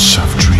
of dreams.